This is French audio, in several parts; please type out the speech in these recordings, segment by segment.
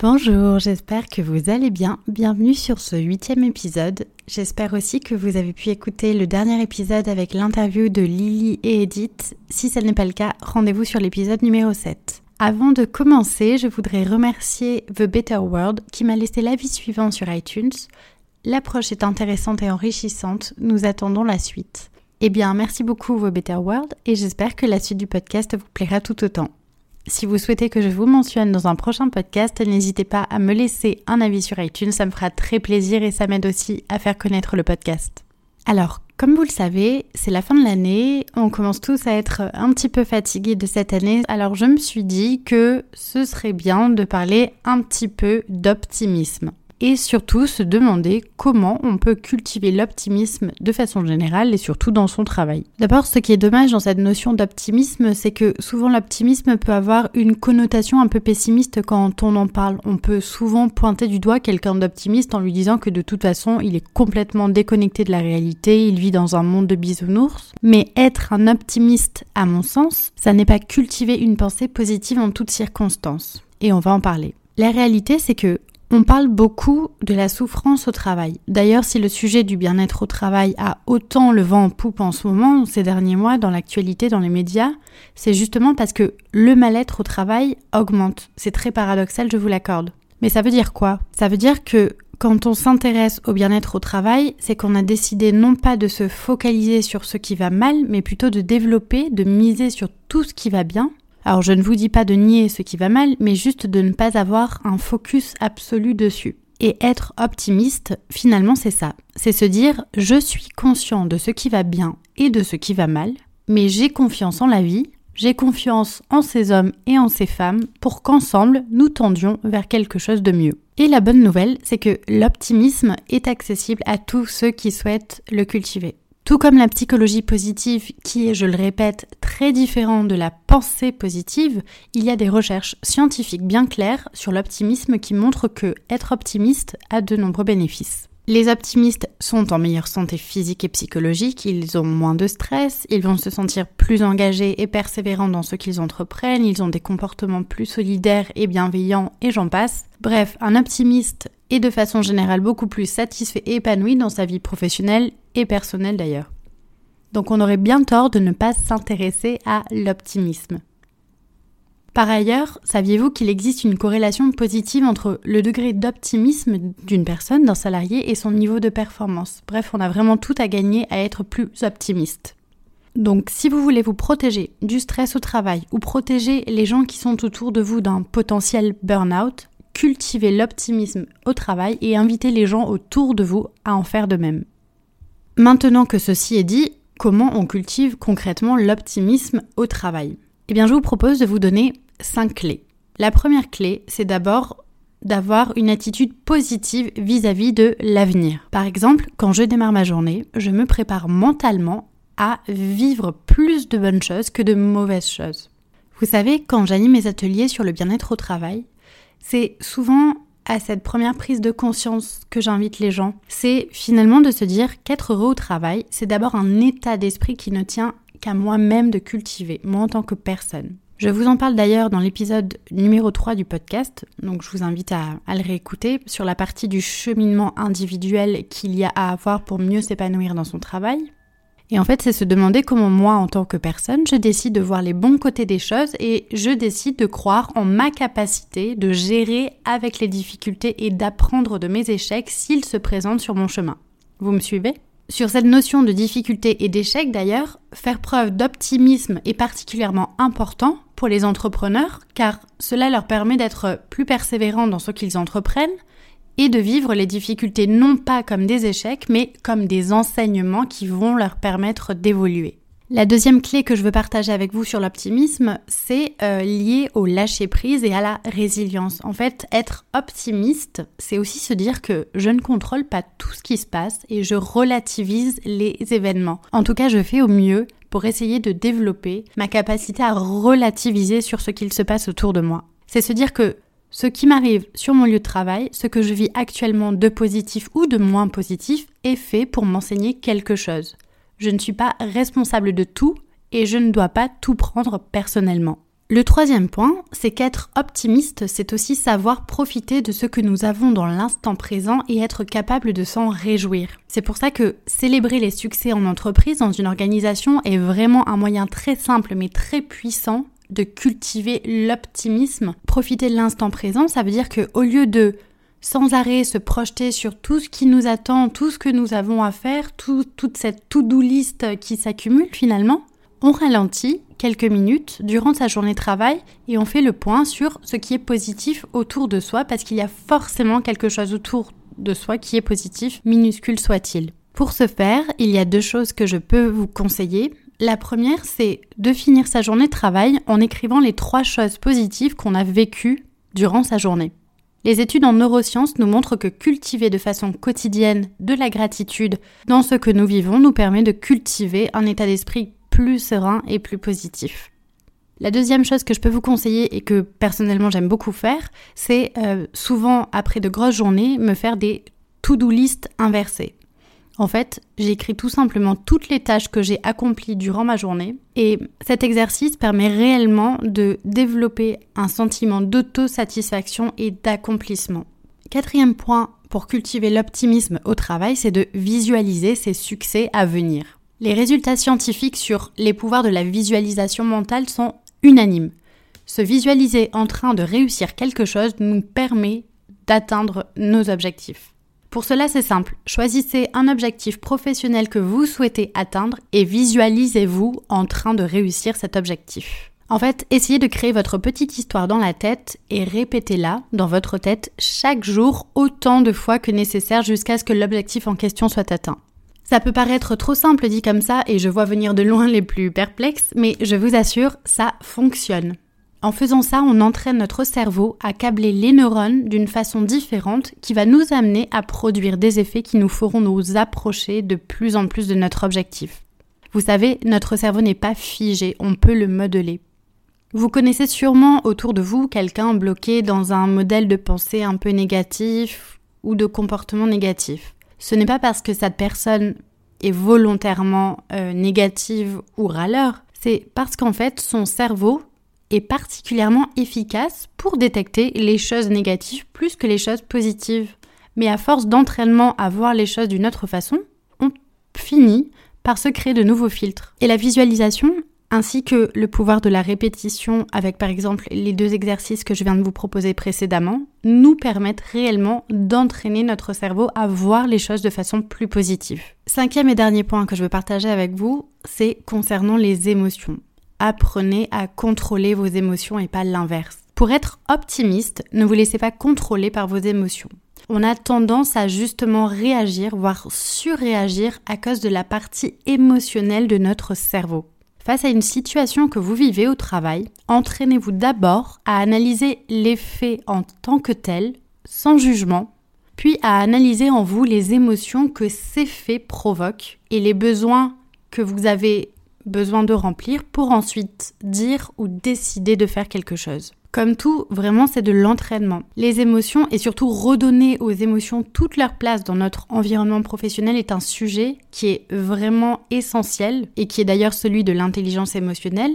Bonjour, j'espère que vous allez bien. Bienvenue sur ce huitième épisode. J'espère aussi que vous avez pu écouter le dernier épisode avec l'interview de Lily et Edith. Si ce n'est pas le cas, rendez-vous sur l'épisode numéro 7. Avant de commencer, je voudrais remercier The Better World qui m'a laissé l'avis suivant sur iTunes. L'approche est intéressante et enrichissante, nous attendons la suite. Eh bien, merci beaucoup The Better World et j'espère que la suite du podcast vous plaira tout autant. Si vous souhaitez que je vous mentionne dans un prochain podcast, n'hésitez pas à me laisser un avis sur iTunes, ça me fera très plaisir et ça m'aide aussi à faire connaître le podcast. Alors, comme vous le savez, c'est la fin de l'année, on commence tous à être un petit peu fatigués de cette année, alors je me suis dit que ce serait bien de parler un petit peu d'optimisme et surtout se demander comment on peut cultiver l'optimisme de façon générale et surtout dans son travail. D'abord, ce qui est dommage dans cette notion d'optimisme, c'est que souvent l'optimisme peut avoir une connotation un peu pessimiste quand on en parle. On peut souvent pointer du doigt quelqu'un d'optimiste en lui disant que de toute façon, il est complètement déconnecté de la réalité, il vit dans un monde de bisounours. Mais être un optimiste, à mon sens, ça n'est pas cultiver une pensée positive en toutes circonstances. Et on va en parler. La réalité, c'est que on parle beaucoup de la souffrance au travail. D'ailleurs, si le sujet du bien-être au travail a autant le vent en poupe en ce moment, ces derniers mois, dans l'actualité, dans les médias, c'est justement parce que le mal-être au travail augmente. C'est très paradoxal, je vous l'accorde. Mais ça veut dire quoi? Ça veut dire que quand on s'intéresse au bien-être au travail, c'est qu'on a décidé non pas de se focaliser sur ce qui va mal, mais plutôt de développer, de miser sur tout ce qui va bien, alors je ne vous dis pas de nier ce qui va mal, mais juste de ne pas avoir un focus absolu dessus. Et être optimiste, finalement, c'est ça. C'est se dire je suis conscient de ce qui va bien et de ce qui va mal, mais j'ai confiance en la vie, j'ai confiance en ces hommes et en ces femmes pour qu'ensemble nous tendions vers quelque chose de mieux. Et la bonne nouvelle, c'est que l'optimisme est accessible à tous ceux qui souhaitent le cultiver. Tout comme la psychologie positive, qui est, je le répète, très différent de la pensée positive, il y a des recherches scientifiques bien claires sur l'optimisme qui montrent que être optimiste a de nombreux bénéfices. Les optimistes sont en meilleure santé physique et psychologique, ils ont moins de stress, ils vont se sentir plus engagés et persévérants dans ce qu'ils entreprennent, ils ont des comportements plus solidaires et bienveillants et j'en passe. Bref, un optimiste est de façon générale beaucoup plus satisfait et épanoui dans sa vie professionnelle et personnelle d'ailleurs. Donc on aurait bien tort de ne pas s'intéresser à l'optimisme. Par ailleurs, saviez-vous qu'il existe une corrélation positive entre le degré d'optimisme d'une personne, d'un salarié, et son niveau de performance? Bref, on a vraiment tout à gagner à être plus optimiste. Donc si vous voulez vous protéger du stress au travail ou protéger les gens qui sont autour de vous d'un potentiel burn-out, cultivez l'optimisme au travail et invitez les gens autour de vous à en faire de même. Maintenant que ceci est dit, comment on cultive concrètement l'optimisme au travail? Eh bien, je vous propose de vous donner cinq clés. La première clé, c'est d'abord d'avoir une attitude positive vis-à-vis de l'avenir. Par exemple, quand je démarre ma journée, je me prépare mentalement à vivre plus de bonnes choses que de mauvaises choses. Vous savez, quand j'anime mes ateliers sur le bien-être au travail, c'est souvent à cette première prise de conscience que j'invite les gens. C'est finalement de se dire qu'être heureux au travail, c'est d'abord un état d'esprit qui ne tient qu'à moi-même de cultiver, moi en tant que personne. Je vous en parle d'ailleurs dans l'épisode numéro 3 du podcast, donc je vous invite à, le réécouter sur la partie du cheminement individuel qu'il y a à avoir pour mieux s'épanouir dans son travail. Et en fait, c'est se demander comment moi, en tant que personne, je décide de voir les bons côtés des choses et je décide de croire en ma capacité de gérer avec les difficultés et d'apprendre de mes échecs s'ils se présentent sur mon chemin. Vous me suivez? Sur cette notion de difficulté et d'échec d'ailleurs, faire preuve d'optimisme est particulièrement important pour les entrepreneurs car cela leur permet d'être plus persévérants dans ce qu'ils entreprennent et de vivre les difficultés non pas comme des échecs mais comme des enseignements qui vont leur permettre d'évoluer. La deuxième clé que je veux partager avec vous sur l'optimisme, c'est euh, lié au lâcher prise et à la résilience. En fait, être optimiste, c'est aussi se dire que je ne contrôle pas tout ce qui se passe et je relativise les événements. En tout cas, je fais au mieux pour essayer de développer ma capacité à relativiser sur ce qu'il se passe autour de moi. C'est se dire que ce qui m'arrive sur mon lieu de travail, ce que je vis actuellement de positif ou de moins positif, est fait pour m'enseigner quelque chose. Je ne suis pas responsable de tout et je ne dois pas tout prendre personnellement. Le troisième point, c'est qu'être optimiste, c'est aussi savoir profiter de ce que nous avons dans l'instant présent et être capable de s'en réjouir. C'est pour ça que célébrer les succès en entreprise, dans une organisation, est vraiment un moyen très simple mais très puissant de cultiver l'optimisme. Profiter de l'instant présent, ça veut dire que au lieu de sans arrêt se projeter sur tout ce qui nous attend, tout ce que nous avons à faire, toute cette to-do list qui s'accumule finalement, on ralentit quelques minutes durant sa journée de travail et on fait le point sur ce qui est positif autour de soi parce qu'il y a forcément quelque chose autour de soi qui est positif, minuscule soit-il. Pour ce faire, il y a deux choses que je peux vous conseiller. La première, c'est de finir sa journée de travail en écrivant les trois choses positives qu'on a vécues durant sa journée. Les études en neurosciences nous montrent que cultiver de façon quotidienne de la gratitude dans ce que nous vivons nous permet de cultiver un état d'esprit plus serein et plus positif. La deuxième chose que je peux vous conseiller et que personnellement j'aime beaucoup faire, c'est euh, souvent après de grosses journées me faire des to-do list inversées. En fait, j'écris tout simplement toutes les tâches que j'ai accomplies durant ma journée et cet exercice permet réellement de développer un sentiment d'autosatisfaction et d'accomplissement. Quatrième point pour cultiver l'optimisme au travail, c'est de visualiser ses succès à venir. Les résultats scientifiques sur les pouvoirs de la visualisation mentale sont unanimes. Se visualiser en train de réussir quelque chose nous permet d'atteindre nos objectifs. Pour cela, c'est simple. Choisissez un objectif professionnel que vous souhaitez atteindre et visualisez-vous en train de réussir cet objectif. En fait, essayez de créer votre petite histoire dans la tête et répétez-la dans votre tête chaque jour autant de fois que nécessaire jusqu'à ce que l'objectif en question soit atteint. Ça peut paraître trop simple dit comme ça et je vois venir de loin les plus perplexes, mais je vous assure, ça fonctionne. En faisant ça, on entraîne notre cerveau à câbler les neurones d'une façon différente qui va nous amener à produire des effets qui nous feront nous approcher de plus en plus de notre objectif. Vous savez, notre cerveau n'est pas figé, on peut le modeler. Vous connaissez sûrement autour de vous quelqu'un bloqué dans un modèle de pensée un peu négatif ou de comportement négatif. Ce n'est pas parce que cette personne est volontairement euh, négative ou râleur, c'est parce qu'en fait son cerveau est particulièrement efficace pour détecter les choses négatives plus que les choses positives. Mais à force d'entraînement à voir les choses d'une autre façon, on finit par se créer de nouveaux filtres. Et la visualisation, ainsi que le pouvoir de la répétition avec par exemple les deux exercices que je viens de vous proposer précédemment, nous permettent réellement d'entraîner notre cerveau à voir les choses de façon plus positive. Cinquième et dernier point que je veux partager avec vous, c'est concernant les émotions apprenez à contrôler vos émotions et pas l'inverse. Pour être optimiste, ne vous laissez pas contrôler par vos émotions. On a tendance à justement réagir, voire surréagir à cause de la partie émotionnelle de notre cerveau. Face à une situation que vous vivez au travail, entraînez-vous d'abord à analyser les faits en tant que tels, sans jugement, puis à analyser en vous les émotions que ces faits provoquent et les besoins que vous avez besoin de remplir pour ensuite dire ou décider de faire quelque chose. Comme tout, vraiment, c'est de l'entraînement. Les émotions et surtout redonner aux émotions toute leur place dans notre environnement professionnel est un sujet qui est vraiment essentiel et qui est d'ailleurs celui de l'intelligence émotionnelle.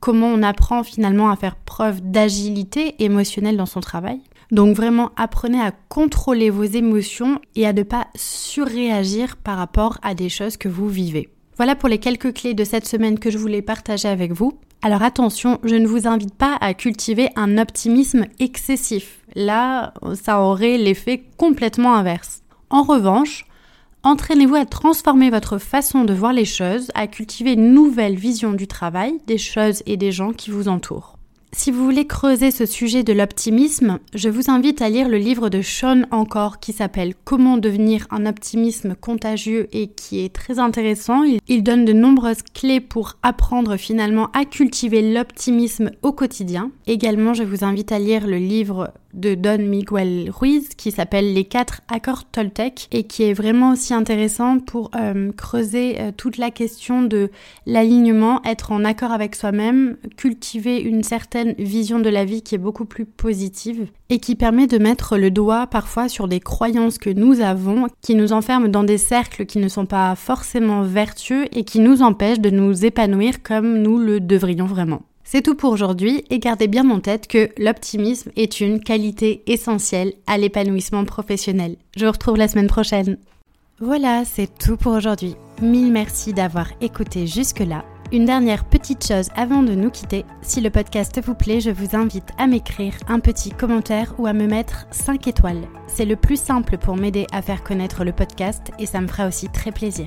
Comment on apprend finalement à faire preuve d'agilité émotionnelle dans son travail. Donc vraiment apprenez à contrôler vos émotions et à ne pas surréagir par rapport à des choses que vous vivez. Voilà pour les quelques clés de cette semaine que je voulais partager avec vous. Alors attention, je ne vous invite pas à cultiver un optimisme excessif. Là, ça aurait l'effet complètement inverse. En revanche, Entraînez-vous à transformer votre façon de voir les choses, à cultiver une nouvelle vision du travail, des choses et des gens qui vous entourent. Si vous voulez creuser ce sujet de l'optimisme, je vous invite à lire le livre de Sean Encore qui s'appelle Comment devenir un optimisme contagieux et qui est très intéressant. Il, donne de nombreuses clés pour apprendre finalement à cultiver l'optimisme au quotidien. Également, je vous invite à lire le livre de Don Miguel Ruiz qui s'appelle Les quatre accords Toltec et qui est vraiment aussi intéressant pour euh, creuser euh, toute la question de l'alignement, être en accord avec soi-même, cultiver une certaine vision de la vie qui est beaucoup plus positive et qui permet de mettre le doigt parfois sur des croyances que nous avons qui nous enferment dans des cercles qui ne sont pas forcément vertueux et qui nous empêchent de nous épanouir comme nous le devrions vraiment. C'est tout pour aujourd'hui et gardez bien en tête que l'optimisme est une qualité essentielle à l'épanouissement professionnel. Je vous retrouve la semaine prochaine. Voilà, c'est tout pour aujourd'hui. Mille merci d'avoir écouté jusque-là. Une dernière petite chose avant de nous quitter, si le podcast vous plaît, je vous invite à m'écrire un petit commentaire ou à me mettre 5 étoiles. C'est le plus simple pour m'aider à faire connaître le podcast et ça me fera aussi très plaisir.